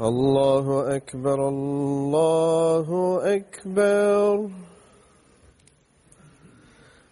الله أكبر الله أكبر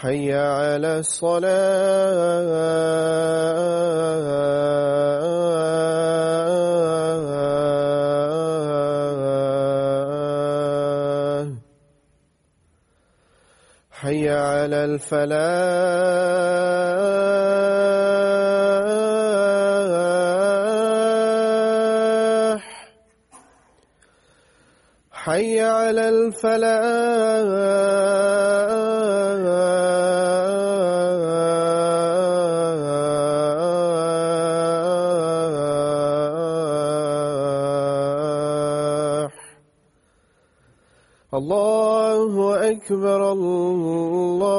حي على الصلاة. حي على الفلاح. حي على الفلاح. أكبر الله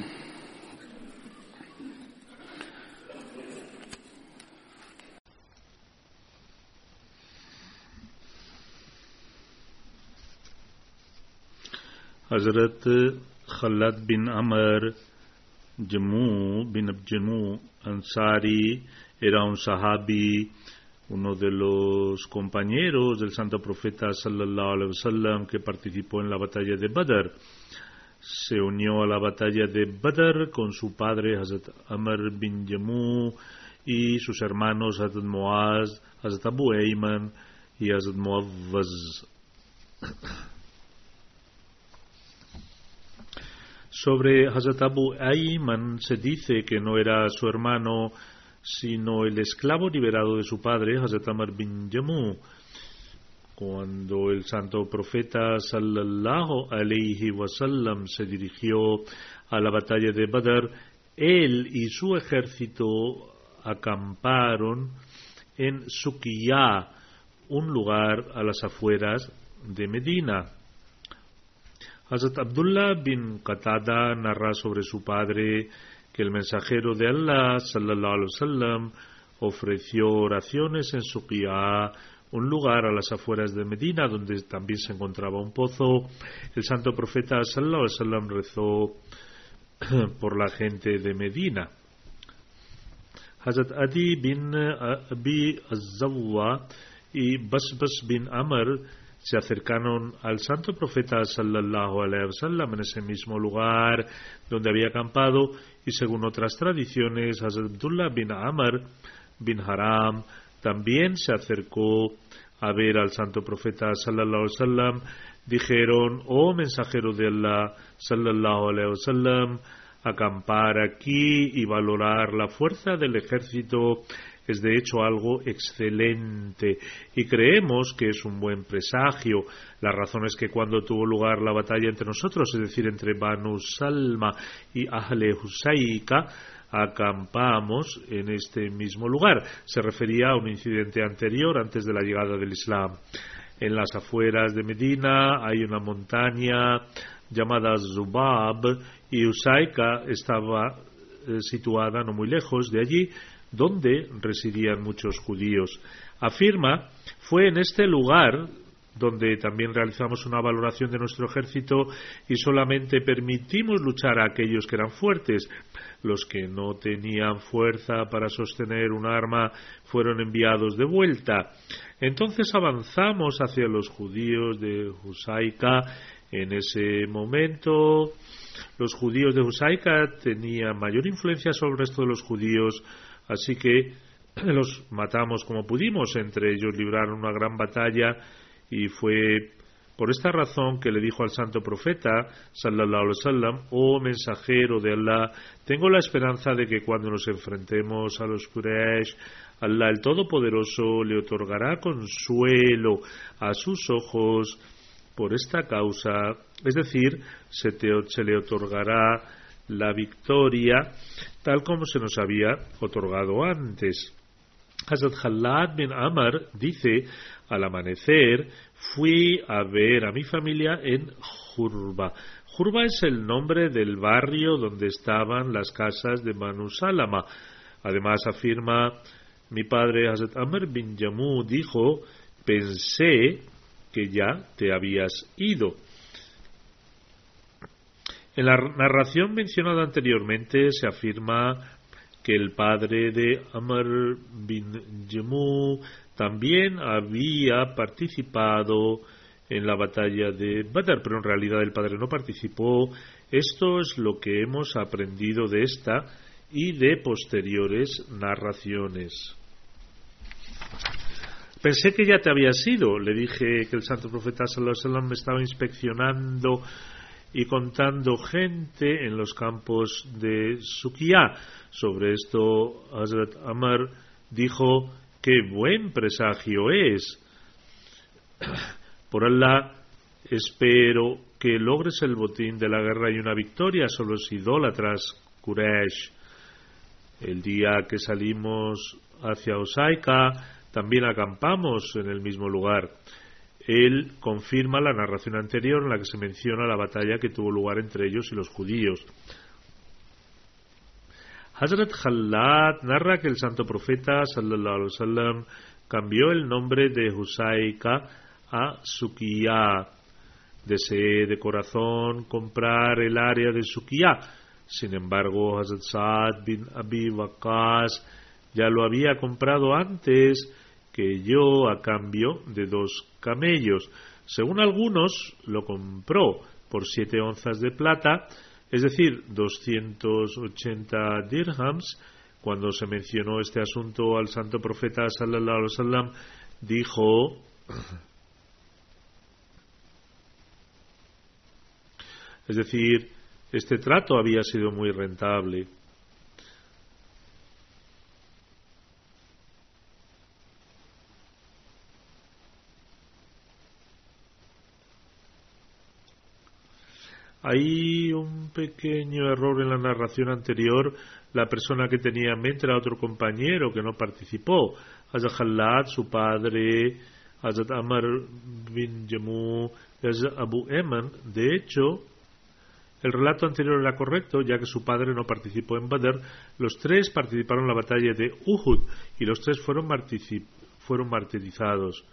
حضرت خلط بن امر جموں بن جموں انصاری era un sahabi, uno de los compañeros del santo profeta sallallahu alaihi wasallam que participó en la batalla de Badr. Se unió a la batalla de Badr con su padre Hazrat Amr bin Yamu y sus hermanos Hazrat Muaz, Hazrat Abu Ayman y Hazrat Muawwaz. Sobre Hazrat Abu Ayman se dice que no era su hermano, sino el esclavo liberado de su padre, Hazrat Amr bin Jamu. Cuando el santo profeta sallallahu alayhi wasallam se dirigió a la batalla de Badr, él y su ejército acamparon en Suqiyá, un lugar a las afueras de Medina. Hazrat Abdullah bin Qatada narra sobre su padre que el mensajero de Allah sallallahu alaihi wasallam ofreció oraciones en Suqiyá, un lugar a las afueras de Medina donde también se encontraba un pozo. El santo profeta sallallahu alaihi wasallam rezó por la gente de Medina. Hazrat Adi bin Abi Azawwa y Basbas bin Amr se acercaron al santo profeta sallallahu alaihi wasallam en ese mismo lugar donde había acampado y según otras tradiciones Abdullah bin Amr bin Haram también se acercó a ver al santo profeta sallallahu alaihi wasallam dijeron oh mensajero de Allah sallallahu alaihi wasallam acampar aquí y valorar la fuerza del ejército es de hecho algo excelente y creemos que es un buen presagio. La razón es que cuando tuvo lugar la batalla entre nosotros, es decir, entre Banu Salma y Ahle Husaika, acampamos en este mismo lugar. Se refería a un incidente anterior antes de la llegada del Islam. En las afueras de Medina hay una montaña llamada Zubab y Usaika estaba eh, situada no muy lejos de allí donde residían muchos judíos. Afirma, fue en este lugar donde también realizamos una valoración de nuestro ejército y solamente permitimos luchar a aquellos que eran fuertes. Los que no tenían fuerza para sostener un arma fueron enviados de vuelta. Entonces avanzamos hacia los judíos de Husaika. En ese momento, los judíos de Husaika tenían mayor influencia sobre el resto de los judíos Así que los matamos como pudimos, entre ellos libraron una gran batalla y fue por esta razón que le dijo al santo profeta, sallallahu alaihi wasallam, oh mensajero de Allah, tengo la esperanza de que cuando nos enfrentemos a los Quraysh, Allah el Todopoderoso le otorgará consuelo a sus ojos por esta causa, es decir, se, se le otorgará la victoria tal como se nos había otorgado antes. Hazrat Khalad bin Amar dice, al amanecer fui a ver a mi familia en Jurba. Jurba es el nombre del barrio donde estaban las casas de Manu Salama. Además afirma, mi padre Hazrat Amr bin Yamu dijo, pensé que ya te habías ido. En la narración mencionada anteriormente se afirma que el padre de Amr bin Jemu también había participado en la batalla de Badr, pero en realidad el padre no participó. Esto es lo que hemos aprendido de esta y de posteriores narraciones. Pensé que ya te había sido. Le dije que el santo profeta sallallahu alaihi me estaba inspeccionando y contando gente en los campos de Sukiya. Sobre esto, Hazrat Amar dijo: ¡Qué buen presagio es! Por Allah, espero que logres el botín de la guerra y una victoria sobre los idólatras Quraysh. El día que salimos hacia Osaika, también acampamos en el mismo lugar él confirma la narración anterior en la que se menciona la batalla que tuvo lugar entre ellos y los judíos. Hazrat Khalad narra que el santo profeta sallallahu alaihi cambió el nombre de Husaika a Sukiya. Deseé de corazón comprar el área de Sukiya. Sin embargo, Hazrat Saad bin Abi Waqas ya lo había comprado antes que yo a cambio de dos camellos. Según algunos, lo compró por siete onzas de plata, es decir, 280 dirhams. Cuando se mencionó este asunto al santo profeta sallallahu alaihi wasallam, dijo Es decir, este trato había sido muy rentable. Hay un pequeño error en la narración anterior. La persona que tenía en mente era otro compañero que no participó. Hazrat Khalad, su padre, Hazrat Amar bin Jamu, Hazrat Abu Eman. De hecho, el relato anterior era correcto, ya que su padre no participó en Badr. Los tres participaron en la batalla de Uhud y los tres fueron, fueron martirizados.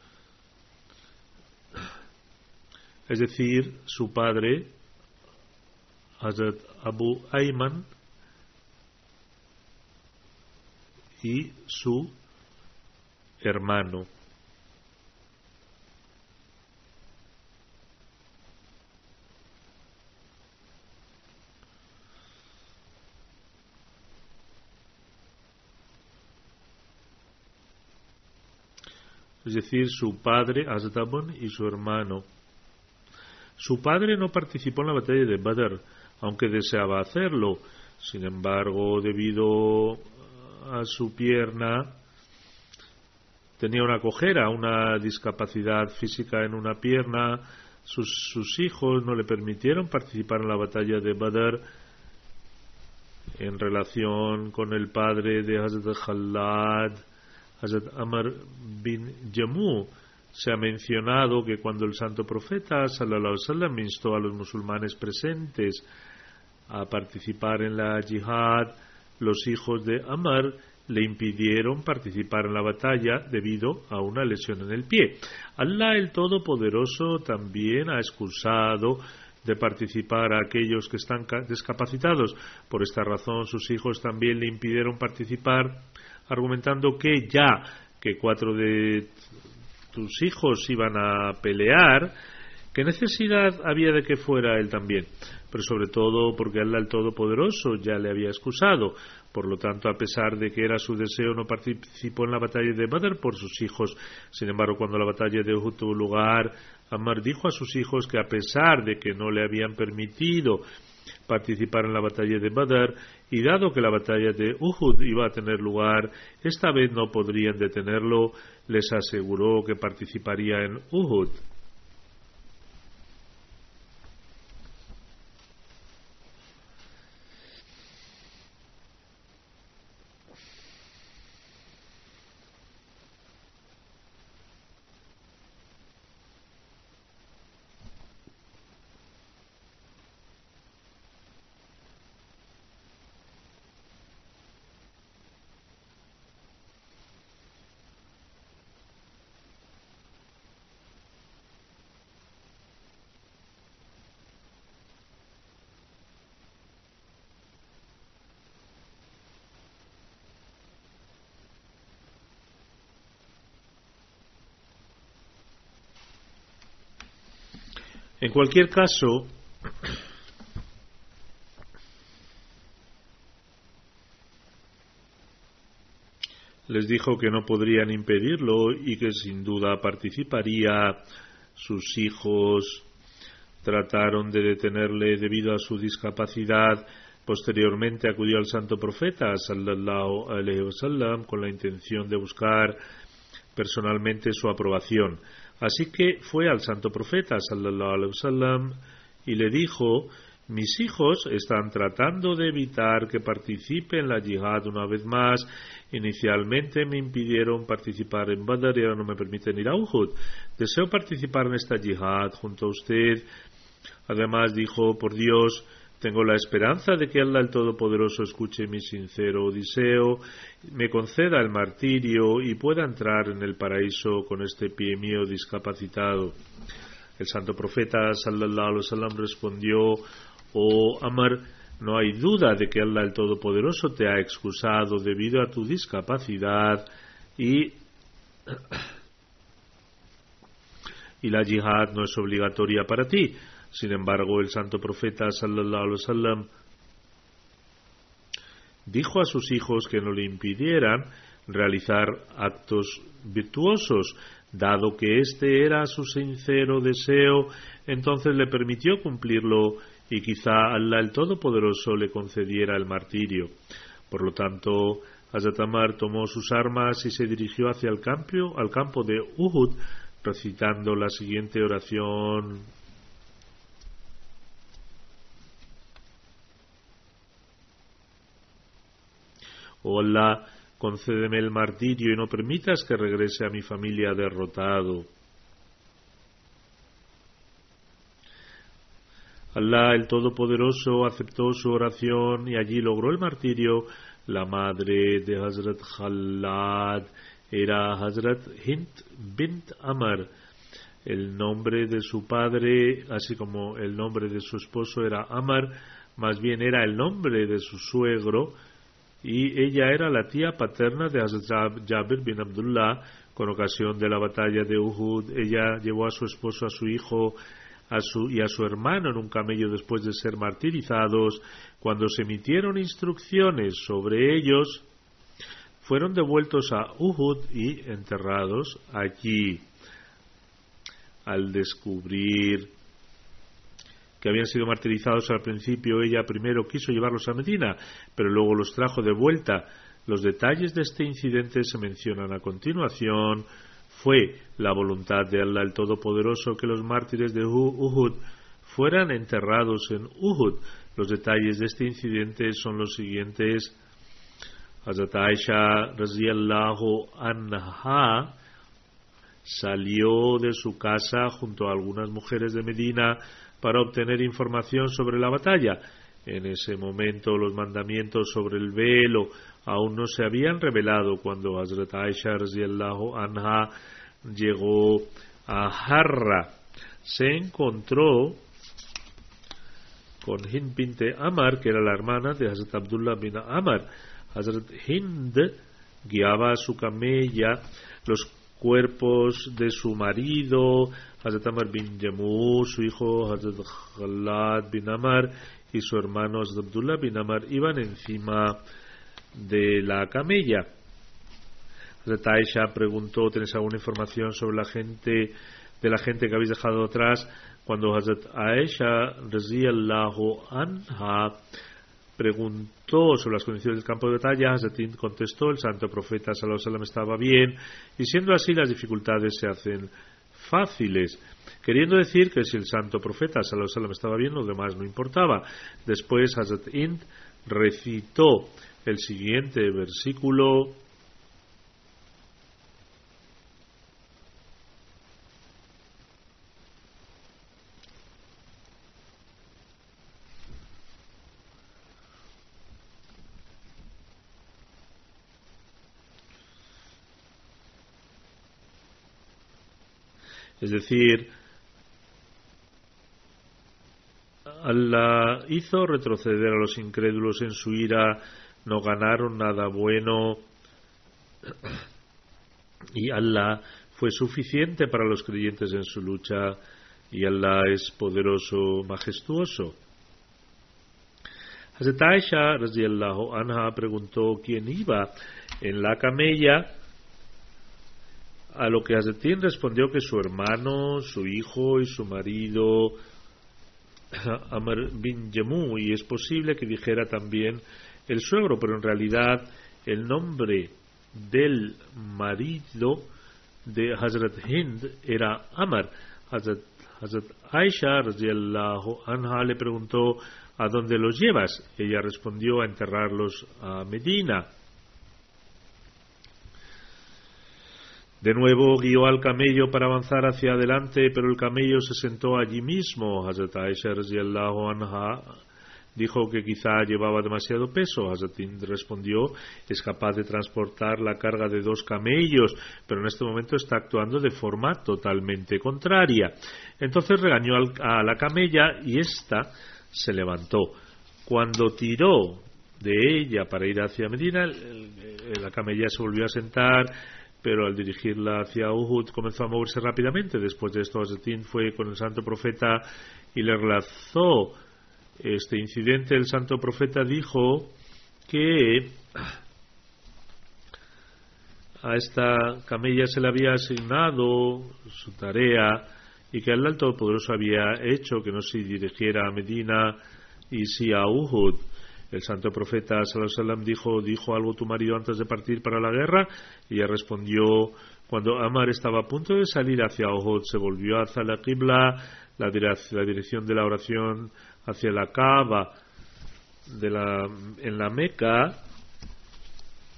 Es decir, su padre, Hazrat Abu Ayman, y su hermano. es decir, su padre Asdabon y su hermano. Su padre no participó en la batalla de Badr, aunque deseaba hacerlo. Sin embargo, debido a su pierna, tenía una cojera, una discapacidad física en una pierna. Sus, hijos no le permitieron participar en la batalla de Badr en relación con el padre de Hazrat Khalad Hazrat Amar bin Jammu se ha mencionado que cuando el santo profeta sallallahu alaihi instó a los musulmanes presentes a participar en la yihad, los hijos de Amar le impidieron participar en la batalla debido a una lesión en el pie. Allah el Todopoderoso también ha excusado de participar a aquellos que están discapacitados. Por esta razón sus hijos también le impidieron participar argumentando que ya que cuatro de tus hijos iban a pelear, ¿qué necesidad había de que fuera él también? Pero sobre todo porque Allah el Todopoderoso ya le había excusado. Por lo tanto, a pesar de que era su deseo, no participó en la batalla de Badr por sus hijos. Sin embargo, cuando la batalla de Uhud tuvo lugar, Ammar dijo a sus hijos que a pesar de que no le habían permitido participar en la batalla de Badr y dado que la batalla de Uhud iba a tener lugar, esta vez no podrían detenerlo, les aseguró que participaría en Uhud. En cualquier caso, les dijo que no podrían impedirlo y que sin duda participaría. Sus hijos trataron de detenerle debido a su discapacidad. Posteriormente acudió al santo profeta sallallahu alaihi wasallam con la intención de buscar personalmente su aprobación. Así que fue al santo profeta sallallahu alaihi wasallam y le dijo mis hijos están tratando de evitar que participe en la yihad una vez más. Inicialmente me impidieron participar en Badr y ahora no me permiten ir a Uhud. Deseo participar en esta yihad junto a usted. Además dijo, por Dios, tengo la esperanza de que Allah el Todopoderoso escuche mi sincero odiseo, me conceda el martirio y pueda entrar en el paraíso con este pie mío discapacitado. El santo profeta sallallahu alaihi wasallam respondió, oh Amar, no hay duda de que Allah el Todopoderoso te ha excusado debido a tu discapacidad y, y la yihad no es obligatoria para ti. Sin embargo, el santo profeta sallallahu alaihi wasallam dijo a sus hijos que no le impidieran realizar actos virtuosos, dado que este era su sincero deseo, entonces le permitió cumplirlo y quizá Allah el Todopoderoso le concediera el martirio. Por lo tanto, Azatamar tomó sus armas y se dirigió hacia el campo, al campo de Uhud, recitando la siguiente oración. Allah, concédeme el martirio y no permitas que regrese a mi familia derrotado. Allah el Todopoderoso aceptó su oración y allí logró el martirio. La madre de Hazrat Khalad era Hazrat Hind bint Amar. El nombre de su padre, así como el nombre de su esposo era Amar, más bien era el nombre de su suegro, y ella era la tía paterna de Hazrat Jabir bin Abdullah. Con ocasión de la batalla de Uhud, ella llevó a su esposo, a su hijo, y a su hermano en un camello después de ser martirizados, cuando se emitieron instrucciones sobre ellos, fueron devueltos a Uhud y enterrados allí. Al descubrir que habían sido martirizados al principio, ella primero quiso llevarlos a Medina, pero luego los trajo de vuelta. Los detalles de este incidente se mencionan a continuación, fue la voluntad de Allah el Todopoderoso que los mártires de Uhud fueran enterrados en Uhud. Los detalles de este incidente son los siguientes. Hazrat Aisha anha salió de su casa junto a algunas mujeres de Medina para obtener información sobre la batalla. En ese momento los mandamientos sobre el velo aún no se habían revelado cuando Hazrat Aisha anha llegó a Harra. Se encontró con Hind Amar, que era la hermana de Hazrat Abdullah bin Amar. Hazrat Hind guiaba a su camella los cuerpos de su marido, Hazrat Amar bin Jammu, su hijo Hazrat Khalad bin Amar y su hermano Hazrat Abdullah bin Amar iban encima de la camella. Hazrat Aisha preguntó, ¿tienes alguna información sobre la gente, de la gente que habéis dejado atrás? Cuando Hazrat Aisha, Allahu anha, preguntó sobre las condiciones del campo de batalla, Hazrat contestó, el santo profeta sallallahu estaba bien, y siendo así las dificultades se hacen fáciles, queriendo decir que si el santo profeta alaihi estaba bien, lo demás no importaba. Después Hazrat Ind recitó el siguiente versículo Es decir, Allah hizo retroceder a los incrédulos en su ira no ganaron nada bueno y Allah fue suficiente para los creyentes en su lucha y Allah es poderoso, majestuoso. Hazrat Aisha anha preguntó quién iba en la camella a lo que Hazetín respondió que su hermano, su hijo y su marido Amr bin Yemu y es posible que dijera también el suegro, pero en realidad el nombre del marido de Hazrat Hind era Amar. Hazrat, Hazrat Aisha anha le preguntó ¿a dónde los llevas? Ella respondió a enterrarlos a Medina. De nuevo guió al camello para avanzar hacia adelante, pero el camello se sentó allí mismo. Hazrat Aisha anha dijo que quizá llevaba demasiado peso. Hazatín respondió, es capaz de transportar la carga de dos camellos, pero en este momento está actuando de forma totalmente contraria. Entonces regañó a la camella y ésta se levantó. Cuando tiró de ella para ir hacia Medina, la camella se volvió a sentar, pero al dirigirla hacia Uhud comenzó a moverse rápidamente. Después de esto, Azetín fue con el santo profeta y le relazó este incidente. El santo profeta dijo que a esta camella se le había asignado su tarea y que el Todopoderoso había hecho que no se dirigiera a Medina y sí a Uhud. El santo profeta sallam dijo, dijo algo tu marido antes de partir para la guerra y ella respondió cuando Amar estaba a punto de salir hacia Uhud se volvió hacia la Qibla, la, la dirección de la oración hacia la Kaaba de la, en la Meca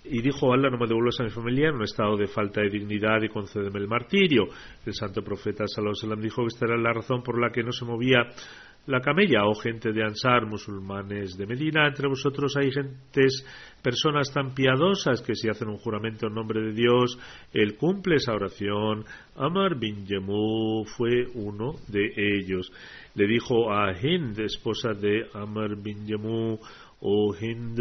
y dijo Allah no me devuelvas a mi familia en un estado de falta de dignidad y concédeme el martirio. El santo profeta sallallahu dijo que esta era la razón por la que no se movía la camella oh gente de Ansar, musulmanes de Medina, entre vosotros hay gentes, personas tan piadosas que si hacen un juramento en nombre de Dios, él cumple esa oración. Amar bin Yemu fue uno de ellos. Le dijo a Hind, esposa de Amar bin Yemu, Oh Hind,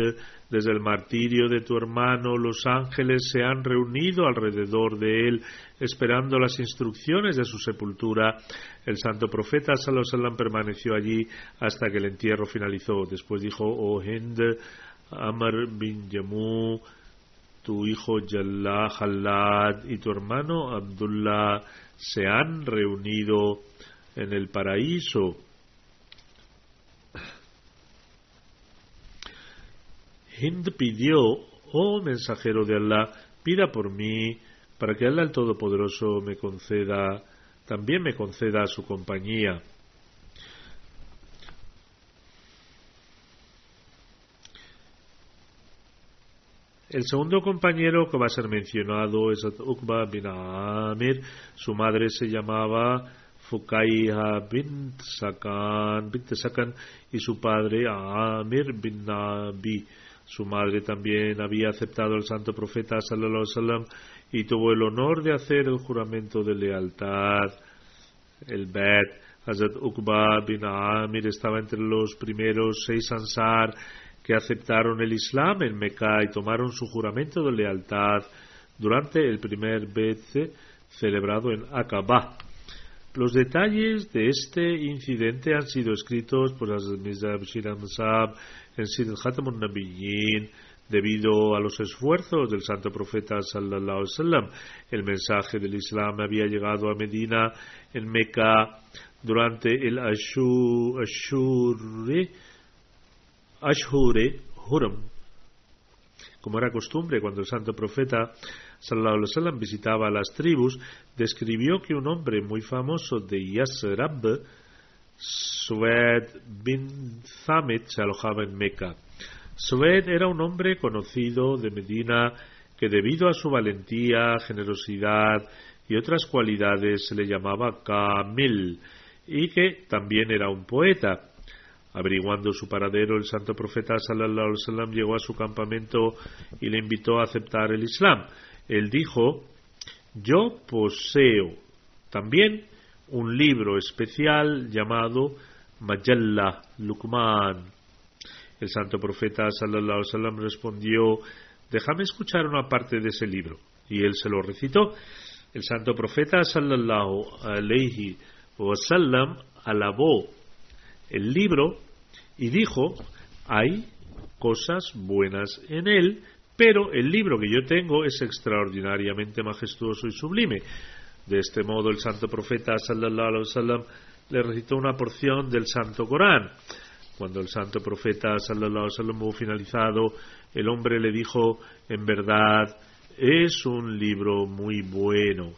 desde el martirio de tu hermano los ángeles se han reunido alrededor de él, esperando las instrucciones de su sepultura. El santo profeta Sallallahu permaneció allí hasta que el entierro finalizó. Después dijo, Oh Hind, Amr bin Yamu, tu hijo Jallah Halad y tu hermano Abdullah se han reunido en el paraíso Hind pidió, oh mensajero de Allah, pida por mí, para que Allah el Todopoderoso me conceda, también me conceda su compañía. El segundo compañero que va a ser mencionado es Uqba bin Amir. Su madre se llamaba Fukaiha bin Sakan, Sakan y su padre Amir bin Nabi. Su madre también había aceptado al santo profeta sallallahu y tuvo el honor de hacer el juramento de lealtad. El Bet, Hazrat Uqba bin Amir estaba entre los primeros seis ansar que aceptaron el Islam en Mecca y tomaron su juramento de lealtad durante el primer Bet celebrado en Aqaba. Los detalles de este incidente han sido escritos por Hazrat Mirza Bashir en Sid Khatamun Nabiyyin debido a los esfuerzos del santo profeta sallallahu alaihi El mensaje del Islam había llegado a Medina en Meca durante el Ashur, Ashure Ashure Huram. Como era costumbre cuando el santo profeta sallallahu alaihi visitaba las tribus, describió que un hombre muy famoso de Yasrab Sued bin Thamit se alojaba en Meca. Sued era un hombre conocido de Medina que debido a su valentía, generosidad y otras cualidades se le llamaba Kamil y que también era un poeta. Averiguando su paradero, el santo profeta sallallahu alaihi llegó a su campamento y le invitó a aceptar el Islam. Él dijo: Yo poseo también un libro especial llamado Majalla Lukman. El santo profeta sallallahu alaihi respondió, déjame escuchar una parte de ese libro. Y él se lo recitó. El santo profeta sallallahu alaihi wasallam alabó el libro y dijo, hay cosas buenas en él, pero el libro que yo tengo es extraordinariamente majestuoso y sublime. De este modo, el santo profeta sallallahu alaihi wasallam le recitó una porción del santo Corán. Cuando el santo profeta sallallahu alaihi wasallam hubo finalizado, el hombre le dijo, en verdad, es un libro muy bueno.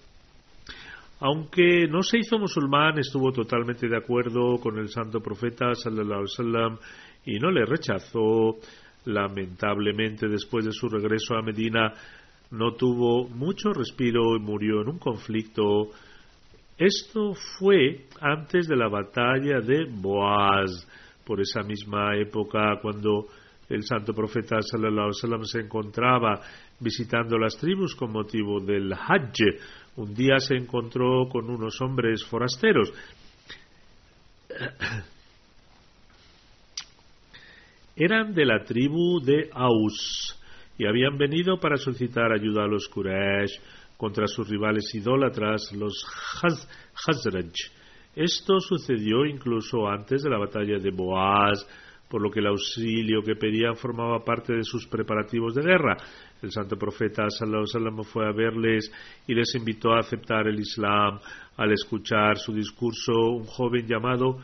Aunque no se hizo musulmán, estuvo totalmente de acuerdo con el santo profeta sallallahu alaihi wasallam y no le rechazó. Lamentablemente, después de su regreso a Medina, no tuvo mucho respiro y murió en un conflicto. Esto fue antes de la batalla de Boaz, por esa misma época cuando el santo profeta sallallahu se encontraba visitando las tribus con motivo del Hajj. Un día se encontró con unos hombres forasteros. eran de la tribu de Aus y habían venido para solicitar ayuda a los Quraysh contra sus rivales idólatras, los Hazraj. Esto sucedió incluso antes de la batalla de Boaz, por lo que el auxilio que pedían formaba parte de sus preparativos de guerra. El santo profeta sallallahu fue a verles y les invitó a aceptar el Islam. Al escuchar su discurso, un joven llamado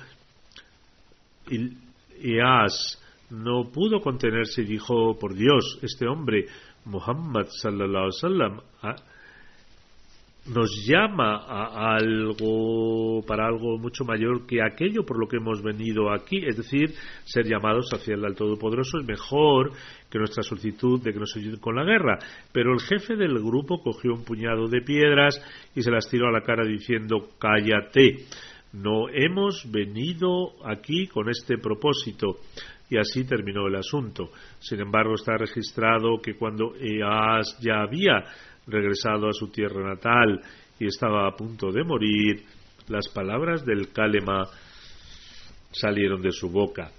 Ias no pudo contenerse y dijo, por Dios, este hombre, Muhammad sallallahu alaihi nos llama a algo para algo mucho mayor que aquello por lo que hemos venido aquí, es decir, ser llamados hacia el Todopoderoso es mejor que nuestra solicitud de que nos ayuden con la guerra. Pero el jefe del grupo cogió un puñado de piedras y se las tiró a la cara diciendo cállate. No hemos venido aquí con este propósito. Y así terminó el asunto. Sin embargo, está registrado que cuando Eas ya había regresado a su tierra natal y estaba a punto de morir, las palabras del Kalema salieron de su boca.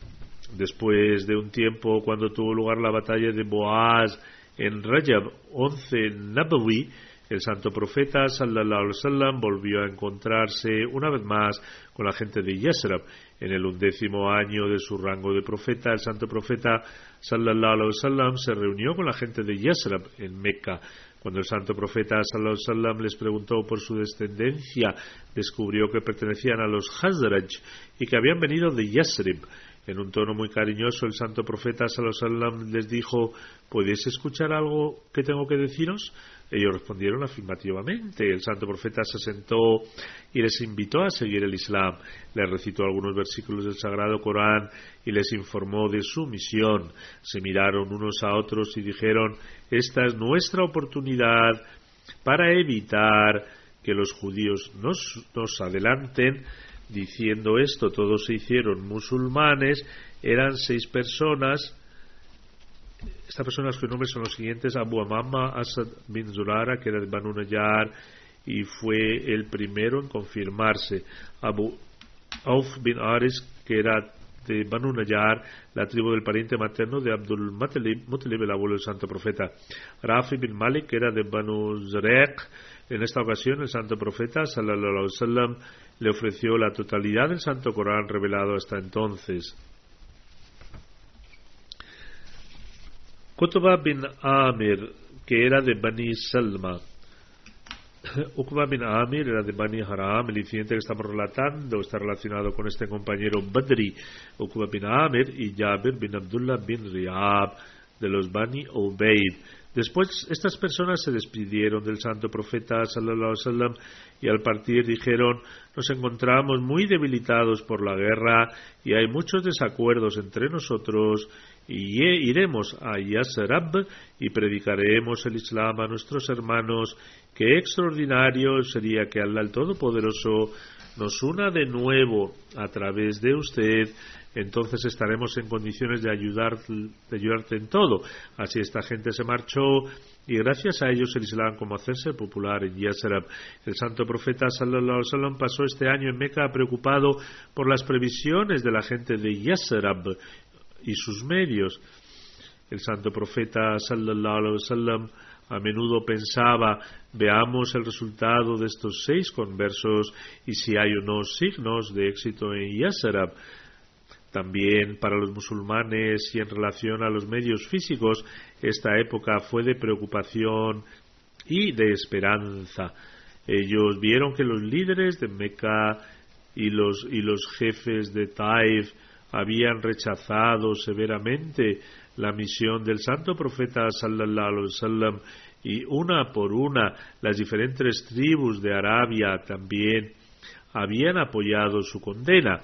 Después de un tiempo, cuando tuvo lugar la batalla de Boaz en Rajab 11 Nabawi, el santo profeta sallallahu alaihi wasallam volvió a encontrarse una vez más con la gente de Yasrab. En el undécimo año de su rango de profeta, el santo profeta sallallahu alaihi wasallam se reunió con la gente de Yasrab en Meca. Cuando el santo profeta sallallahu alaihi wasallam les preguntó por su descendencia, descubrió que pertenecían a los Hazraj y que habían venido de Yasrib. En un tono muy cariñoso, el santo profeta sallallahu les dijo: ¿Podéis escuchar algo que tengo que deciros? Ellos respondieron afirmativamente. El santo profeta se sentó y les invitó a seguir el Islam. Les recitó algunos versículos del Sagrado Corán y les informó de su misión. Se miraron unos a otros y dijeron, esta es nuestra oportunidad para evitar que los judíos nos, nos adelanten. Diciendo esto, todos se hicieron musulmanes, eran seis personas, estas personas cuyos nombres son los siguientes: Abu Amama Asad bin Zurara, que era de Banu Nayar y fue el primero en confirmarse. Abu Auf bin Aris, que era de Banu Nayar, la tribu del pariente materno de Abdul Mutalib, el abuelo del santo profeta. Rafi bin Malik, que era de Banu Zarek. En esta ocasión, el santo profeta, sallallahu alaihi wasallam, le ofreció la totalidad del santo Corán revelado hasta entonces. Qutba bin Amir, que era de Bani Salma. Uqba bin Amir era de Bani Haram. El incidente que estamos relatando está relacionado con este compañero Badri, Uqba bin Amir, y Jabir bin Abdullah bin Riyab, de los Bani Ubaid. Después estas personas se despidieron del santo profeta sallallahu wasallam y al partir dijeron nos encontramos muy debilitados por la guerra y hay muchos desacuerdos entre nosotros y iremos a Yasrab y predicaremos el Islam a nuestros hermanos. Qué extraordinario sería que Allah el Todopoderoso nos una de nuevo a través de usted, entonces estaremos en condiciones de, ayudar, de ayudarte en todo. Así esta gente se marchó y gracias a ellos el Islam como hacerse popular en Yasrab. El santo profeta sallallahu alaihi pasó este año en Meca preocupado por las previsiones de la gente de Yasrab y sus medios. El santo profeta sallallahu alaihi wasallam a menudo pensaba veamos el resultado de estos seis conversos y si hay unos signos de éxito en Yasrab. También para los musulmanes y en relación a los medios físicos, esta época fue de preocupación y de esperanza. Ellos vieron que los líderes de Meca y los, y los jefes de Taif habían rechazado severamente la misión del santo profeta sallallahu alaihi y una por una las diferentes tribus de Arabia también habían apoyado su condena.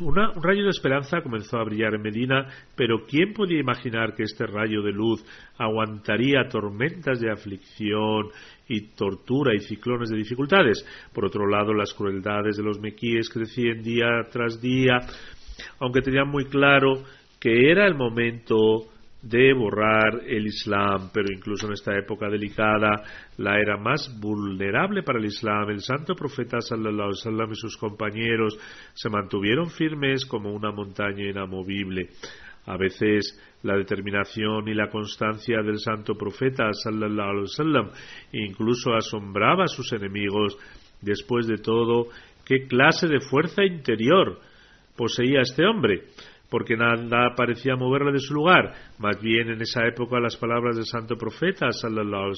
un rayo de esperanza comenzó a brillar en Medina, pero ¿quién podía imaginar que este rayo de luz aguantaría tormentas de aflicción y tortura y ciclones de dificultades? Por otro lado, las crueldades de los mequíes crecían día tras día, aunque tenían muy claro que era el momento de borrar el Islam, pero incluso en esta época delicada, la era más vulnerable para el Islam, el santo profeta sallallahu alaihi y sus compañeros se mantuvieron firmes como una montaña inamovible. A veces la determinación y la constancia del santo profeta sallallahu alaihi wasallam incluso asombraba a sus enemigos. Después de todo, ¿qué clase de fuerza interior poseía este hombre? porque nada parecía moverle de su lugar. Más bien en esa época las palabras del santo profeta sallallahu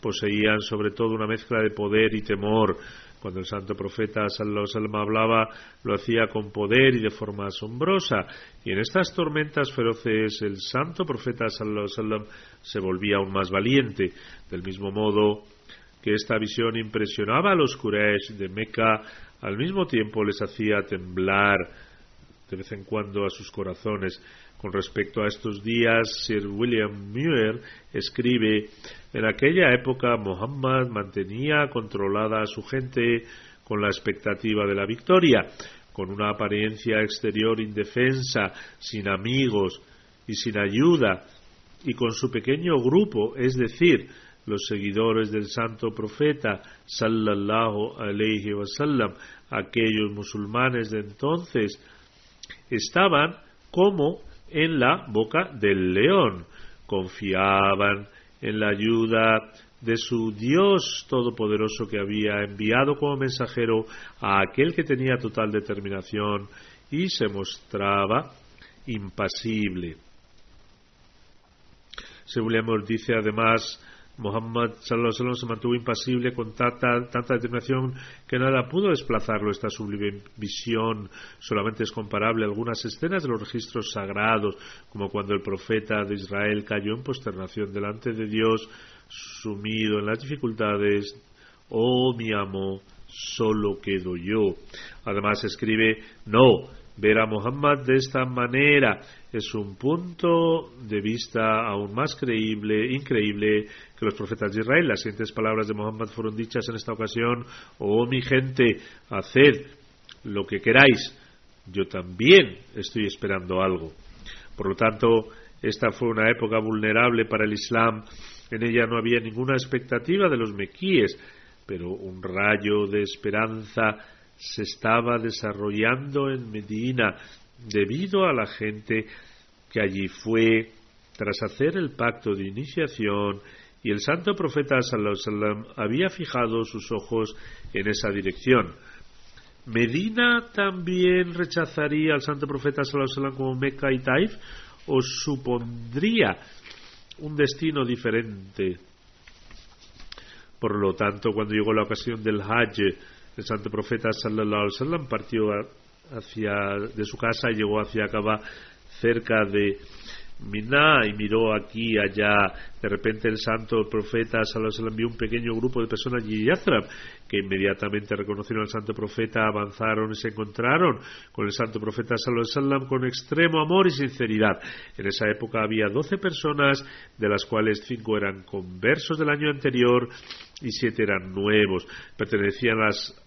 poseían sobre todo una mezcla de poder y temor. Cuando el santo profeta sallallahu hablaba, lo hacía con poder y de forma asombrosa. Y en estas tormentas feroces el santo profeta sallallahu se volvía aún más valiente. Del mismo modo que esta visión impresionaba a los Quraysh de Meca, al mismo tiempo les hacía temblar de vez en cuando a sus corazones. Con respecto a estos días, Sir William Muir escribe, en aquella época Muhammad mantenía controlada a su gente con la expectativa de la victoria, con una apariencia exterior indefensa, sin amigos y sin ayuda, y con su pequeño grupo, es decir, los seguidores del santo profeta sallallahu alayhi wasallam, aquellos musulmanes de entonces, estaban como en la boca del león. Confiaban en la ayuda de su Dios Todopoderoso que había enviado como mensajero a aquel que tenía total determinación y se mostraba impasible. Según dice además Muhammad sallallahu se mantuvo impasible con tanta determinación que nada pudo desplazarlo. Esta sublime visión solamente es comparable a algunas escenas de los registros sagrados, como cuando el profeta de Israel cayó en posternación delante de Dios, sumido en las dificultades. Oh mi amo, solo quedo yo. Además escribe, no, ver a Muhammad de esta manera es un punto de vista aún más creíble, increíble que los profetas de Israel. Las siguientes palabras de Muhammad fueron dichas en esta ocasión, oh mi gente, haced lo que queráis, yo también estoy esperando algo. Por lo tanto, esta fue una época vulnerable para el Islam. En ella no había ninguna expectativa de los mequíes, pero un rayo de esperanza se estaba desarrollando en Medina debido a la gente que allí fue tras hacer el pacto de iniciación y el santo profeta sallam, había fijado sus ojos en esa dirección. ¿Medina también rechazaría al santo profeta sallam, como Meca y Taif o supondría un destino diferente? Por lo tanto, cuando llegó la ocasión del Hajj, el santo profeta sallallahu alaihi wasallam partió hacia de su casa y llegó hacia Kaaba cerca de Miná y miró aquí allá. De repente el santo profeta sallallahu alaihi envió un pequeño grupo de personas y Yathrab que inmediatamente reconocieron al santo profeta, avanzaron y se encontraron con el santo profeta sallallahu con extremo amor y sinceridad. En esa época había doce personas, de las cuales cinco eran conversos del año anterior y siete eran nuevos. Pertenecían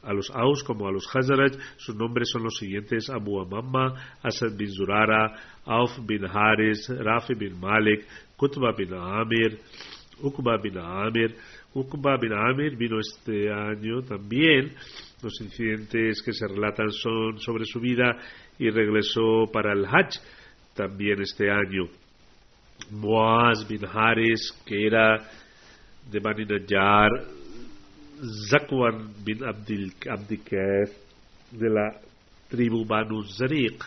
a los Aus como a los Hazaraj. Sus nombres son los siguientes: Abu Amamma, Asad bin Zurara, Auf bin Haris, Rafi bin Malik, Kutba bin Amir, Ukba bin Amir. Uqba bin Amir vino este año también. Los incidentes que se relatan son sobre su vida y regresó para el Hajj también este año. Muaz bin Haris, que era de Bani Najjar, Zakwan bin Abdil, de la tribu Banu Zariq,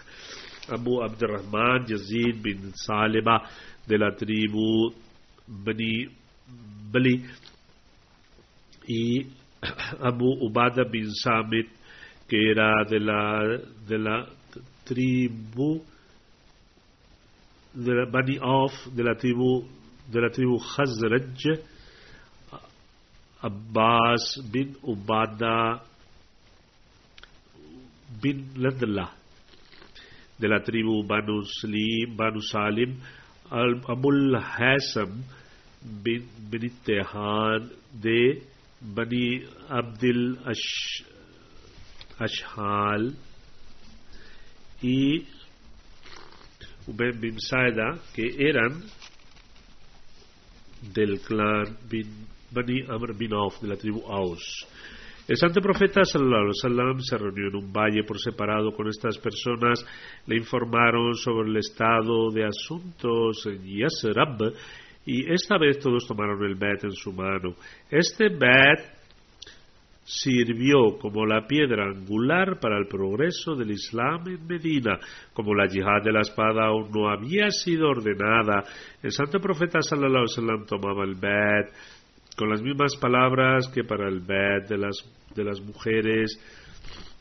Abu Abdurrahman Yazid bin Saleba, de la tribu Bani Bali, y Abu Ubada bin Samit, que era de la, de la tribu de la Bani Auf, de la tribu de la tribu Khazraj, Abbas bin Ubada bin Ladla, de la tribu Banu, Slim, Banu Salim, Abul Hasam bin, bin Tehan de Bani Abdil Ashhal y Ubem bin Saida, que eran del clan bin Bani Amr bin Auf, de la tribu Aus. El santo profeta sallallahu alaihi se reunió en un valle por separado con estas personas, le informaron sobre el estado de asuntos en Yasrab y esta vez todos tomaron el bet en su mano. Este bet sirvió como la piedra angular para el progreso del Islam en Medina. Como la yihad de la espada aún no había sido ordenada, el santo profeta sallallahu alaihi tomaba el bet con las mismas palabras que para el bet de las, de las mujeres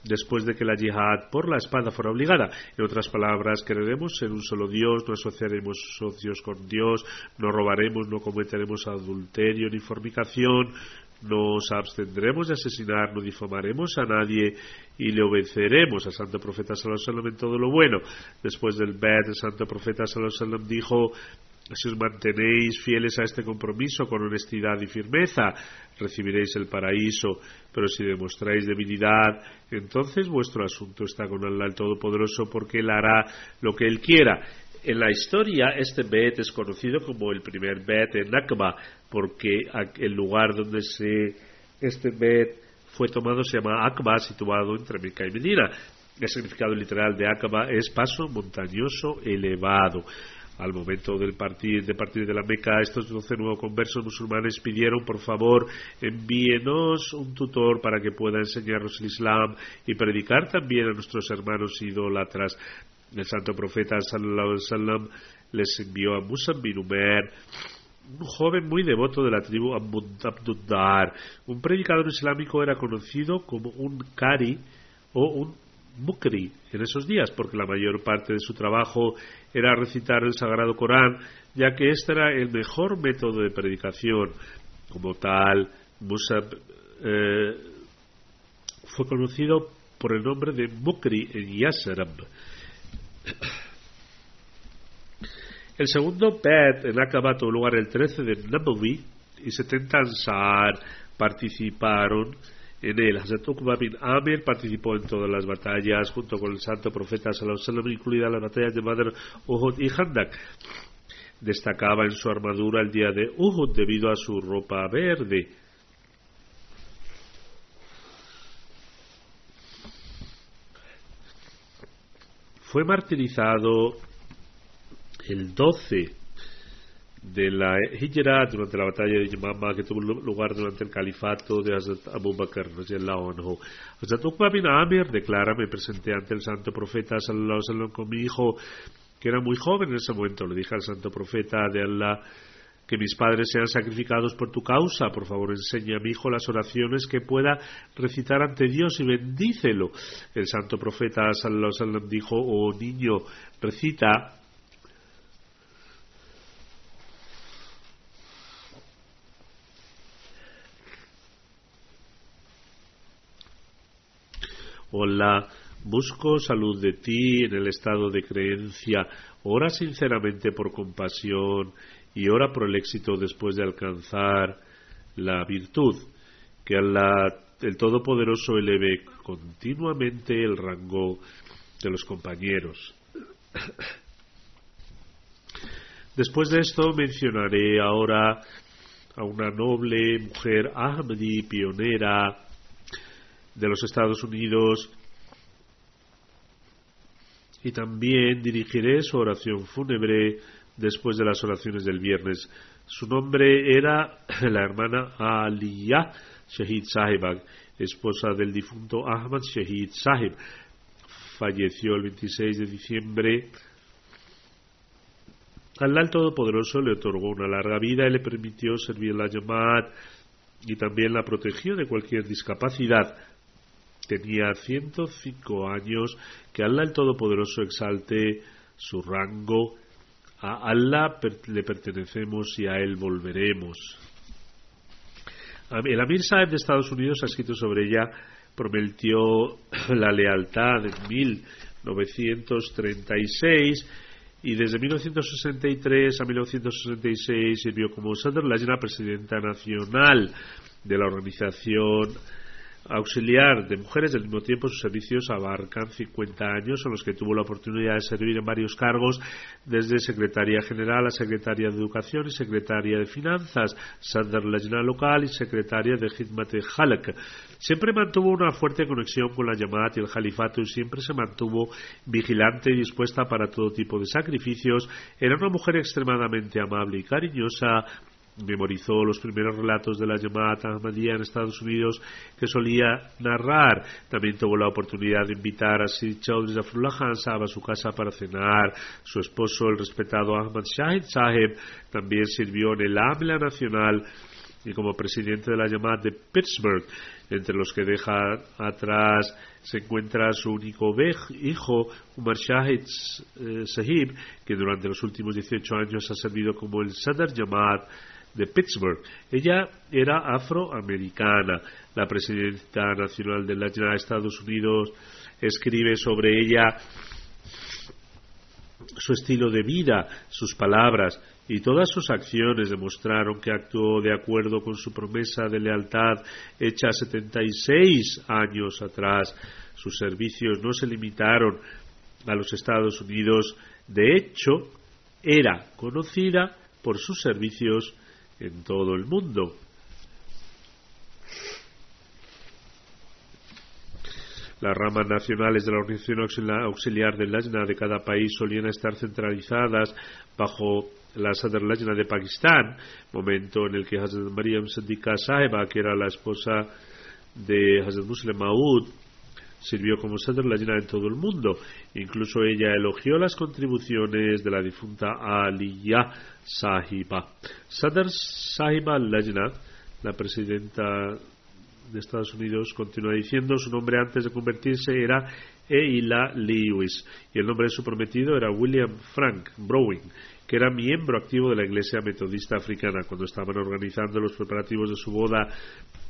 después de que la yihad por la espada fuera obligada. En otras palabras, creeremos en un solo Dios, no asociaremos socios con Dios, no robaremos, no cometeremos adulterio ni fornicación, nos abstendremos de asesinar, no difamaremos a nadie y le obedeceremos al santo profeta sallallahu en todo lo bueno. Después del bet, el santo profeta sallallahu dijo si os mantenéis fieles a este compromiso con honestidad y firmeza, recibiréis el paraíso, pero si demostráis debilidad, entonces vuestro asunto está con Allah el Todopoderoso porque Él hará lo que Él quiera. En la historia este Bet es conocido como el primer Bet en Nakba, porque el lugar donde se, este Bet fue tomado se llama Akba, situado entre Meca y Medina. El significado literal de Akba es paso montañoso elevado. Al momento del partir, de partir de la Meca, estos doce nuevos conversos musulmanes pidieron, por favor, envíenos un tutor para que pueda enseñarnos el Islam y predicar también a nuestros hermanos idólatras. El santo profeta sallallahu les envió a Musa bin Umer, un joven muy devoto de la tribu Abduddar. Un predicador islámico era conocido como un Kari o un Mukri en esos días, porque la mayor parte de su trabajo era recitar el Sagrado Corán, ya que este era el mejor método de predicación. Como tal, Musab eh, fue conocido por el nombre de Mukri en Yasrab. El segundo Pet en Aqaba tuvo lugar el 13 de Nabawi y 70 Ansar participaron en él. Hazrat bin Amir participó en todas las batallas junto con el santo profeta sallallahu incluidas las batallas de Badr, Uhud y Handak. Destacaba en su armadura el día de Uhud debido a su ropa verde. Fue martirizado el 12 de la Hijra durante la batalla de Yamama que tuvo lugar durante el califato de Hazrat Abu Bakr Hazrat Uqba bin Amir declara me presenté ante el santo profeta sallallahu alaihi con mi hijo que era muy joven en ese momento le dije al santo profeta de Allah que mis padres sean sacrificados por tu causa. Por favor, enseña a mi hijo las oraciones que pueda recitar ante Dios y bendícelo. El santo profeta sallallahu alaihi dijo, oh niño, recita Hola, busco salud de ti en el estado de creencia. Ora sinceramente por compasión y ora por el éxito después de alcanzar la virtud. Que el Todopoderoso eleve continuamente el rango de los compañeros. Después de esto mencionaré ahora a una noble mujer Ahmadi pionera de los Estados Unidos y también dirigiré su oración fúnebre después de las oraciones del viernes. Su nombre era la hermana Aliyah Shahid Sahibag, esposa del difunto Ahmad Shahid Sahib. Falleció el 26 de diciembre. Allah el Todopoderoso le otorgó una larga vida y le permitió servir la Yamad y también la protegió de cualquier discapacidad tenía 105 años, que Allah el Todopoderoso exalte su rango, a Allah le pertenecemos y a Él volveremos. El Amir Saeb de Estados Unidos ha escrito sobre ella, prometió la lealtad en 1936 y desde 1963 a 1966 sirvió como Sadr Lajna, presidenta nacional de la organización auxiliar de mujeres, al mismo tiempo sus servicios abarcan 50 años, en los que tuvo la oportunidad de servir en varios cargos, desde Secretaría General a Secretaria de Educación y Secretaria de Finanzas, Sadr Lajna local y Secretaria de Hidmat Halak. Siempre mantuvo una fuerte conexión con la Yamaat y el Jalifato y siempre se mantuvo vigilante y dispuesta para todo tipo de sacrificios. Era una mujer extremadamente amable y cariñosa, memorizó los primeros relatos de la llamada Ahmadiyya en Estados Unidos que solía narrar. También tuvo la oportunidad de invitar a Sir Chaudhry Zafrullah a su casa para cenar. Su esposo, el respetado Ahmad Shahid Saheb, también sirvió en el AMLA Nacional y como presidente de la llamada de Pittsburgh, entre los que deja atrás se encuentra su único hijo, Umar Shahid eh, Sahib, que durante los últimos 18 años ha servido como el Sadr Jamaat de Pittsburgh. Ella era afroamericana. La presidenta nacional de de Estados Unidos escribe sobre ella su estilo de vida, sus palabras y todas sus acciones demostraron que actuó de acuerdo con su promesa de lealtad hecha 76 años atrás. Sus servicios no se limitaron a los Estados Unidos. De hecho, era conocida por sus servicios en todo el mundo. Las ramas nacionales de la Organización Auxiliar del Lajna de cada país solían estar centralizadas bajo la Sadr Lajna de Pakistán, momento en el que Hazrat Mariam Siddiqa Saheba, que era la esposa de Hazrat Muslim Maud, sirvió como Sadr Lajna en todo el mundo. Incluso ella elogió las contribuciones de la difunta Aliyah Sahiba. Sadr Sahiba Lajna, la presidenta de Estados Unidos, continúa diciendo su nombre antes de convertirse era Eila Lewis y el nombre de su prometido era William Frank Browing que era miembro activo de la Iglesia Metodista Africana cuando estaban organizando los preparativos de su boda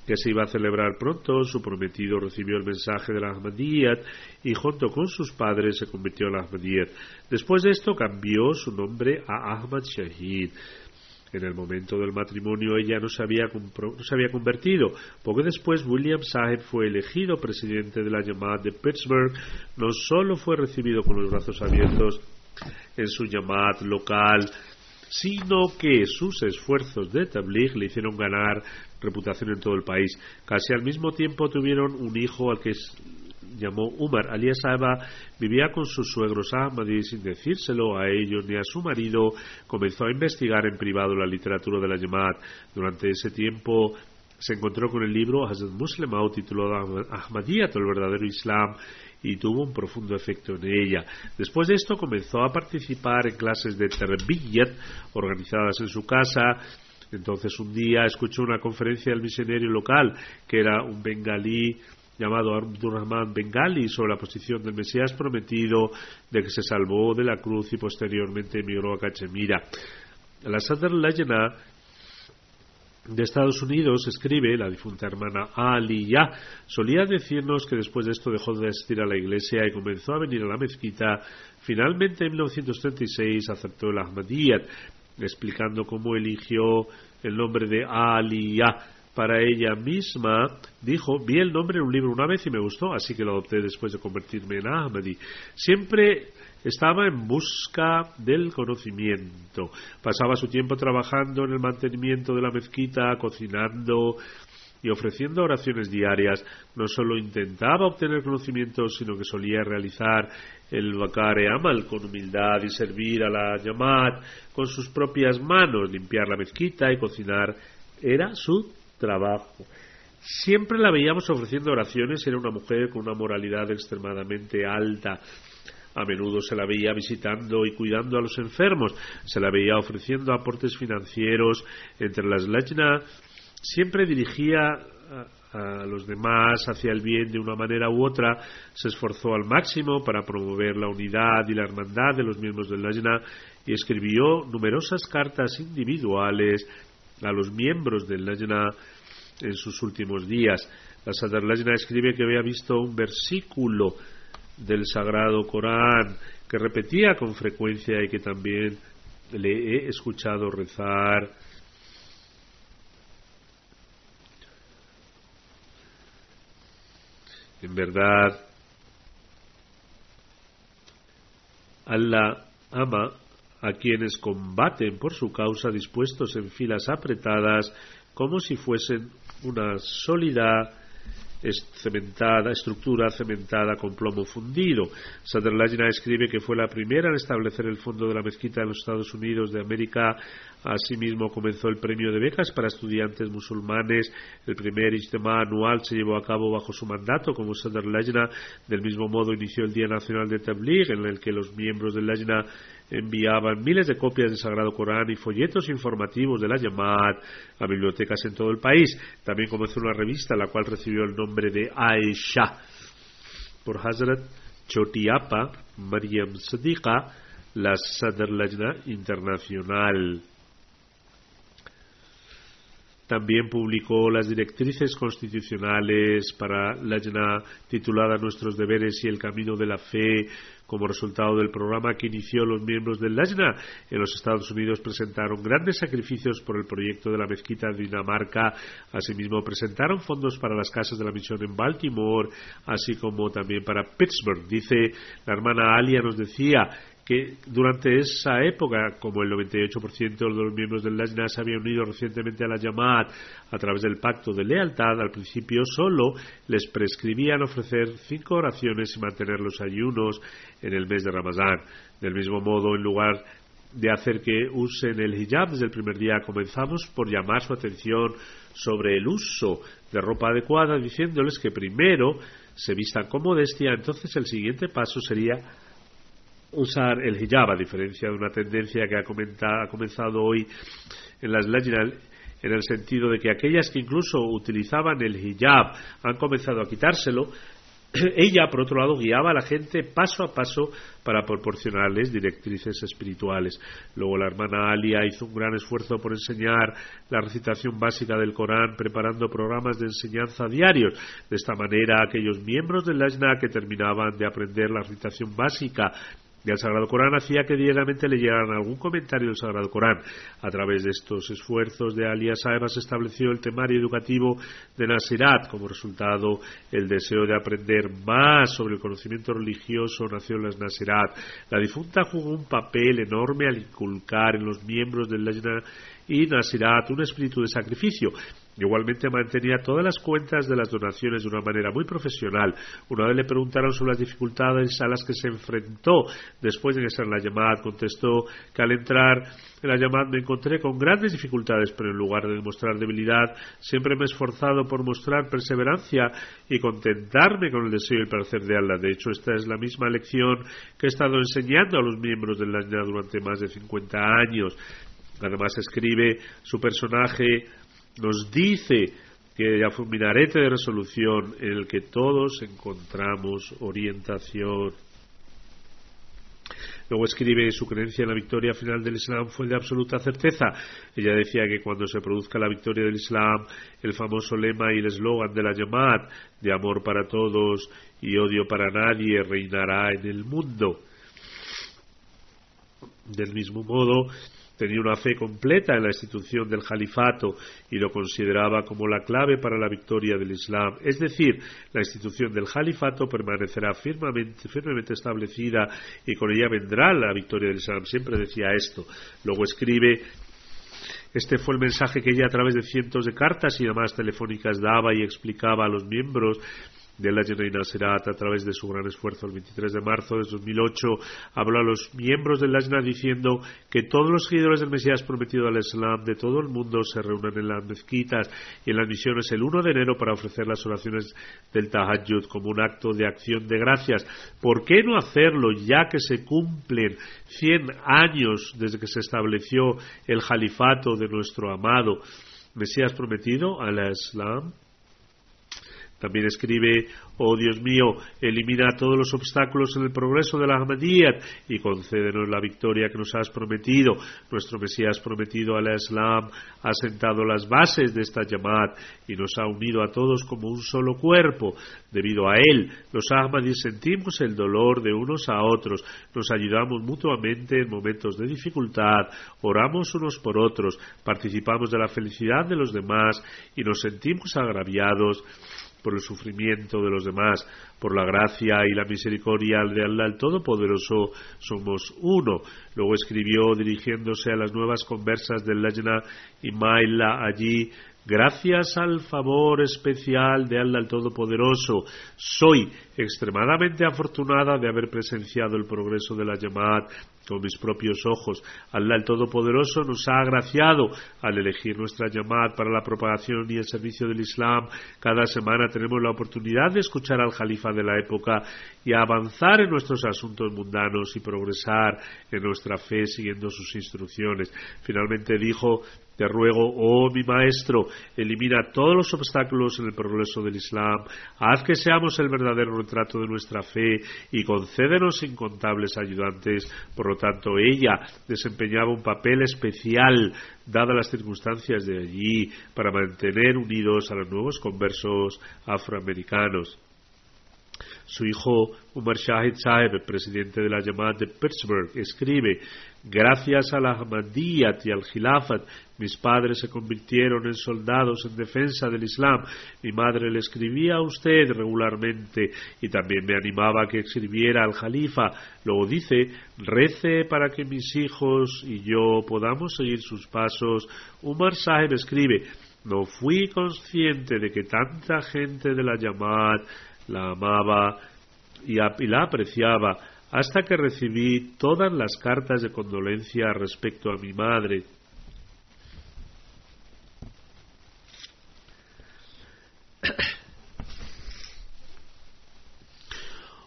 que se iba a celebrar pronto, su prometido recibió el mensaje de la Ahmadiyyat y junto con sus padres se convirtió en la. Después de esto cambió su nombre a Ahmad Shahid. En el momento del matrimonio ella no se, había no se había convertido. Poco después William Saheb fue elegido presidente de la llamada de Pittsburgh. No solo fue recibido con los brazos abiertos en su llamada local, sino que sus esfuerzos de tabligh le hicieron ganar reputación en todo el país. Casi al mismo tiempo tuvieron un hijo al que llamó Umar. Ali Sahaba vivía con sus suegros Ahmadi sin decírselo a ellos ni a su marido. Comenzó a investigar en privado la literatura de la Jamaat. Durante ese tiempo se encontró con el libro Hazrat Muslim titulado Ahmadiyat, el verdadero Islam, y tuvo un profundo efecto en ella. Después de esto comenzó a participar en clases de terbiyat organizadas en su casa. Entonces un día escuchó una conferencia del misionero local, que era un bengalí llamado Abdurrahman Bengali sobre la posición del Mesías prometido de que se salvó de la cruz y posteriormente emigró a Cachemira. La Sadr Lajna de Estados Unidos escribe, la difunta hermana Aliyah, solía decirnos que después de esto dejó de asistir a la iglesia y comenzó a venir a la mezquita. Finalmente, en 1936, aceptó el Ahmadiyyat, explicando cómo eligió el nombre de Aliyah para ella misma, dijo, vi el nombre en un libro una vez y me gustó, así que lo adopté después de convertirme en Ahmadi. Siempre estaba en busca del conocimiento. Pasaba su tiempo trabajando en el mantenimiento de la mezquita, cocinando y ofreciendo oraciones diarias. No solo intentaba obtener conocimiento, sino que solía realizar el Bakare Amal con humildad y servir a la Yamat con sus propias manos, limpiar la mezquita y cocinar. Era su trabajo. Siempre la veíamos ofreciendo oraciones, era una mujer con una moralidad extremadamente alta. A menudo se la veía visitando y cuidando a los enfermos, se la veía ofreciendo aportes financieros entre las lajna, siempre dirigía a, los demás hacia el bien de una manera u otra, se esforzó al máximo para promover la unidad y la hermandad de los miembros del lajna y escribió numerosas cartas individuales a los miembros del lajna en sus últimos días. La Sadar Lajna escribe que había visto un versículo del Sagrado Corán que repetía con frecuencia y que también le he escuchado rezar. En verdad, Allah ama a quienes combaten por su causa dispuestos en filas apretadas como si fuesen una sólida cementada, estructura cementada con plomo fundido. Lajna escribe que fue la primera en establecer el fondo de la mezquita en los Estados Unidos de América. Asimismo, comenzó el premio de becas para estudiantes musulmanes. El primer Ijtema anual se llevó a cabo bajo su mandato como Lajna. Del mismo modo, inició el Día Nacional de Tabligh, en el que los miembros del Lajna enviaban miles de copias del Sagrado Corán y folletos informativos de la Yamad a bibliotecas en todo el país. También comenzó una revista la cual recibió el nombre de Aisha por Hazrat Chotiapa Mariam Sadiqa, la Sadr Lajna Internacional. También publicó las directrices constitucionales para la Lajna titulada Nuestros deberes y el camino de la fe, como resultado del programa que inició los miembros del Lajna en los Estados Unidos presentaron grandes sacrificios por el proyecto de la mezquita de Dinamarca. Asimismo, presentaron fondos para las casas de la misión en Baltimore, así como también para Pittsburgh. Dice la hermana Alia nos decía que durante esa época, como el 98% de los miembros del Lajna se habían unido recientemente a la Yamad a través del pacto de lealtad, al principio solo les prescribían ofrecer cinco oraciones y mantener los ayunos en el mes de Ramadán. Del mismo modo, en lugar de hacer que usen el hijab desde el primer día, comenzamos por llamar su atención sobre el uso de ropa adecuada, diciéndoles que primero se vistan con modestia, entonces el siguiente paso sería usar el hijab, a diferencia de una tendencia que ha, ha comenzado hoy en las leyes en el sentido de que aquellas que incluso utilizaban el hijab han comenzado a quitárselo, ella, por otro lado, guiaba a la gente paso a paso para proporcionarles directrices espirituales. Luego la hermana Alia hizo un gran esfuerzo por enseñar la recitación básica del Corán, preparando programas de enseñanza diarios. De esta manera, aquellos miembros del Lajna que terminaban de aprender la recitación básica del Sagrado Corán hacía que diariamente le llegaran algún comentario del Sagrado Corán. A través de estos esfuerzos de Alias se estableció el temario educativo de Nasirat. Como resultado, el deseo de aprender más sobre el conocimiento religioso nació en las Nasirat. La difunta jugó un papel enorme al inculcar en los miembros del Lajna y Nasirat un espíritu de sacrificio. Igualmente mantenía todas las cuentas de las donaciones de una manera muy profesional. Una vez le preguntaron sobre las dificultades a las que se enfrentó después de ingresar en la llamada. Contestó que al entrar en la llamada me encontré con grandes dificultades, pero en lugar de demostrar debilidad, siempre me he esforzado por mostrar perseverancia y contentarme con el deseo y el placer de Allah. De hecho, esta es la misma lección que he estado enseñando a los miembros de la durante más de 50 años. Además, escribe su personaje nos dice que ya fue un de resolución en el que todos encontramos orientación. Luego escribe su creencia en la victoria final del Islam fue de absoluta certeza. Ella decía que cuando se produzca la victoria del Islam, el famoso lema y el eslogan de la Yamat, de amor para todos y odio para nadie, reinará en el mundo. Del mismo modo, tenía una fe completa en la institución del califato y lo consideraba como la clave para la victoria del Islam. Es decir, la institución del califato permanecerá firmemente, firmemente establecida y con ella vendrá la victoria del Islam. Siempre decía esto. Luego escribe este fue el mensaje que ella a través de cientos de cartas y llamadas telefónicas daba y explicaba a los miembros de la Reina Serat a través de su gran esfuerzo el 23 de marzo de 2008 habló a los miembros del Lajna diciendo que todos los seguidores del Mesías prometido al Islam de todo el mundo se reúnen en las mezquitas y en las misiones el 1 de enero para ofrecer las oraciones del Tahajjud como un acto de acción de gracias. ¿Por qué no hacerlo ya que se cumplen 100 años desde que se estableció el califato de nuestro amado Mesías prometido al Islam? También escribe, oh Dios mío, elimina todos los obstáculos en el progreso de la Ahmadiyyat y concédenos la victoria que nos has prometido. Nuestro Mesías prometido al Islam ha sentado las bases de esta llamada y nos ha unido a todos como un solo cuerpo. Debido a él, los Ahmadis sentimos el dolor de unos a otros, nos ayudamos mutuamente en momentos de dificultad, oramos unos por otros, participamos de la felicidad de los demás y nos sentimos agraviados por el sufrimiento de los demás, por la gracia y la misericordia de Allah el Todopoderoso, somos uno. Luego escribió dirigiéndose a las nuevas conversas del Lajna y Maila allí Gracias al favor especial de Allah el Todopoderoso, soy extremadamente afortunada de haber presenciado el progreso de la Yamad con mis propios ojos. Allah el Todopoderoso nos ha agraciado al elegir nuestra Yamad para la propagación y el servicio del Islam. Cada semana tenemos la oportunidad de escuchar al Jalifa de la época y avanzar en nuestros asuntos mundanos y progresar en nuestra fe siguiendo sus instrucciones. Finalmente dijo te ruego, oh mi maestro, elimina todos los obstáculos en el progreso del Islam, haz que seamos el verdadero retrato de nuestra fe y concédenos incontables ayudantes. Por lo tanto, ella desempeñaba un papel especial, dadas las circunstancias de allí, para mantener unidos a los nuevos conversos afroamericanos. Su hijo Umar Shahid Saeb, presidente de la llamada de Pittsburgh, escribe Gracias a la Ahmadiyyat y al Khilafat, mis padres se convirtieron en soldados en defensa del Islam. Mi madre le escribía a usted regularmente y también me animaba a que escribiera al Jalifa. Luego dice, rece para que mis hijos y yo podamos seguir sus pasos. Umar Sahib escribe, no fui consciente de que tanta gente de la Yamad la amaba y, la apreciaba hasta que recibí todas las cartas de condolencia respecto a mi madre.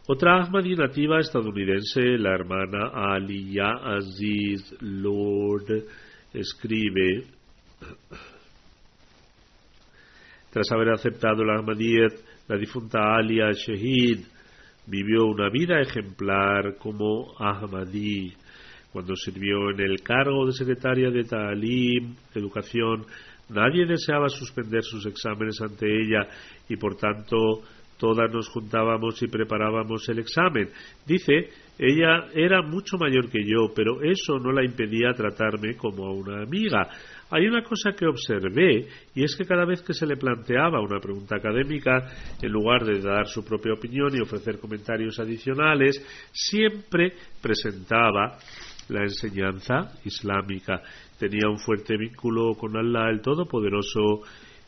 Otra Ahmadi nativa estadounidense, la hermana Aliya Aziz Lord, escribe, tras haber aceptado la Ahmadiyyat, la difunta Alia Shahid vivió una vida ejemplar como Ahmadi. Cuando sirvió en el cargo de secretaria de Ta'alim, Educación, nadie deseaba suspender sus exámenes ante ella y por tanto todas nos juntábamos y preparábamos el examen. Dice, ella era mucho mayor que yo, pero eso no la impedía tratarme como a una amiga. Hay una cosa que observé y es que cada vez que se le planteaba una pregunta académica, en lugar de dar su propia opinión y ofrecer comentarios adicionales, siempre presentaba la enseñanza islámica. Tenía un fuerte vínculo con Allah el Todopoderoso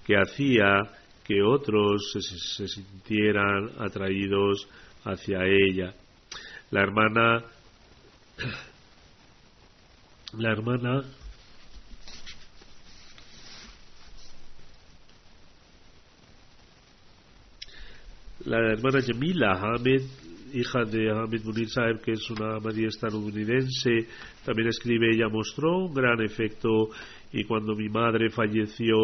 que hacía que otros se, sintieran atraídos hacia ella. La hermana la hermana la hermana Jamila Hamid, hija de Hamid Munir Saeb, que es una María estadounidense, también escribe, ella mostró un gran efecto y cuando mi madre falleció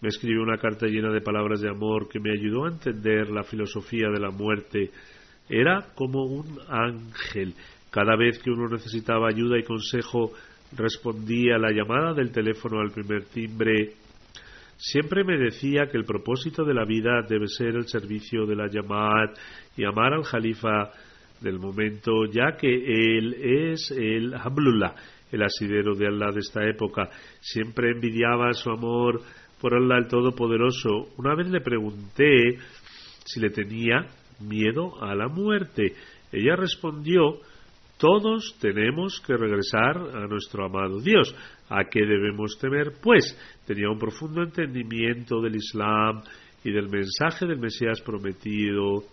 me escribió una carta llena de palabras de amor que me ayudó a entender la filosofía de la muerte. Era como un ángel. Cada vez que uno necesitaba ayuda y consejo, respondía a la llamada del teléfono al primer timbre Siempre me decía que el propósito de la vida debe ser el servicio de la llamada y amar al Jalifa del momento, ya que él es el Hablullah, el asidero de Allah de esta época. Siempre envidiaba su amor por Allah el Todopoderoso. Una vez le pregunté si le tenía miedo a la muerte. Ella respondió todos tenemos que regresar a nuestro amado Dios. ¿A qué debemos temer? Pues tenía un profundo entendimiento del Islam y del mensaje del Mesías prometido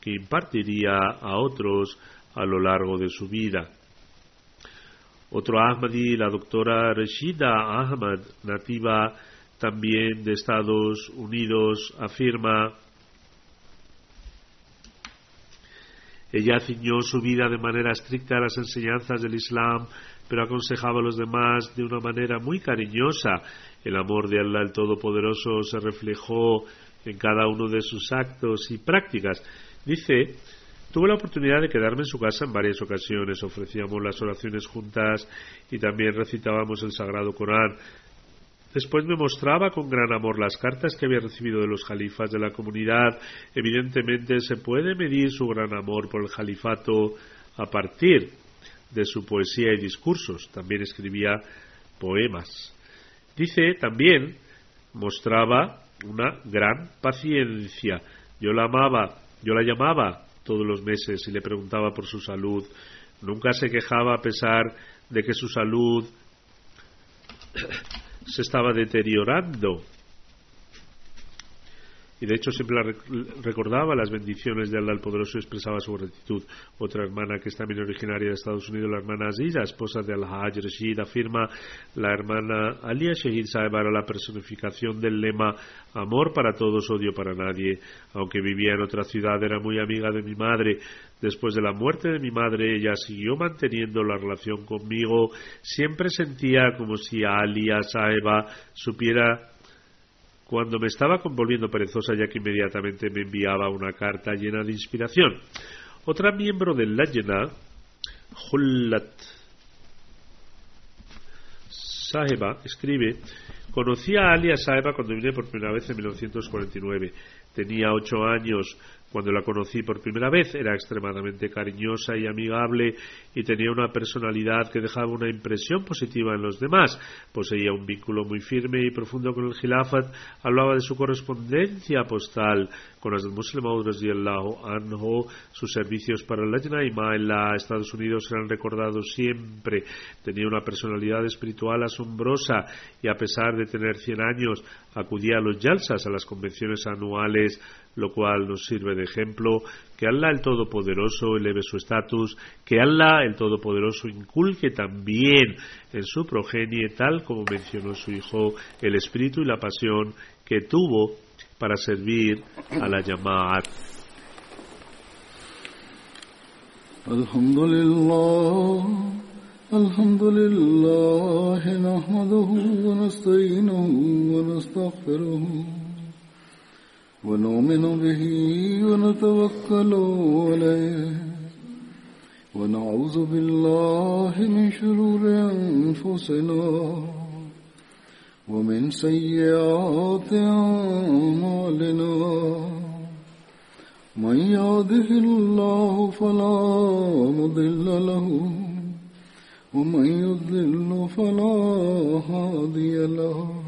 que impartiría a otros a lo largo de su vida. Otro Ahmadi, la doctora Rashida Ahmad, nativa también de Estados Unidos, afirma Ella ciñó su vida de manera estricta a las enseñanzas del Islam, pero aconsejaba a los demás de una manera muy cariñosa. El amor de Allah el Todopoderoso se reflejó en cada uno de sus actos y prácticas. Dice, tuve la oportunidad de quedarme en su casa en varias ocasiones, ofrecíamos las oraciones juntas y también recitábamos el Sagrado Corán. Después me mostraba con gran amor las cartas que había recibido de los jalifas de la comunidad. Evidentemente se puede medir su gran amor por el califato a partir de su poesía y discursos. También escribía poemas. Dice también, mostraba una gran paciencia. Yo la amaba, yo la llamaba todos los meses y le preguntaba por su salud. Nunca se quejaba a pesar de que su salud se estaba deteriorando y de hecho siempre recordaba las bendiciones de Allah el Poderoso y expresaba su gratitud. Otra hermana que es también originaria de Estados Unidos, la hermana Aziza, esposa de Al-Hajj Rashid, afirma la hermana Alia Shahid Saeb era la personificación del lema amor para todos, odio para nadie. Aunque vivía en otra ciudad, era muy amiga de mi madre. Después de la muerte de mi madre, ella siguió manteniendo la relación conmigo. Siempre sentía como si Alia Saeba supiera cuando me estaba volviendo perezosa ya que inmediatamente me enviaba una carta llena de inspiración. Otra miembro del Lajna, Hullat Saheba, escribe Conocí a Alia Saeba cuando vine por primera vez en 1949. Tenía ocho años cuando la conocí por primera vez era extremadamente cariñosa y amigable y tenía una personalidad que dejaba una impresión positiva en los demás. Poseía un vínculo muy firme y profundo con el Khilafat. Hablaba de su correspondencia postal con del Muslim Allahu Anhu. Sus servicios para la Jnaima en la Estados Unidos serán recordados siempre. Tenía una personalidad espiritual asombrosa y a pesar de tener 100 años acudía a los yalsas, a las convenciones anuales lo cual nos sirve de ejemplo, que Allah el Todopoderoso eleve su estatus, que Allah el Todopoderoso inculque también en su progenie, tal como mencionó su hijo, el espíritu y la pasión que tuvo para servir a la llamada. ونؤمن به ونتوكل عليه. ونعوذ بالله من شرور أنفسنا ومن سيئات أعمالنا. من يهده الله فلا مضل له ومن يضلل فلا هادي له.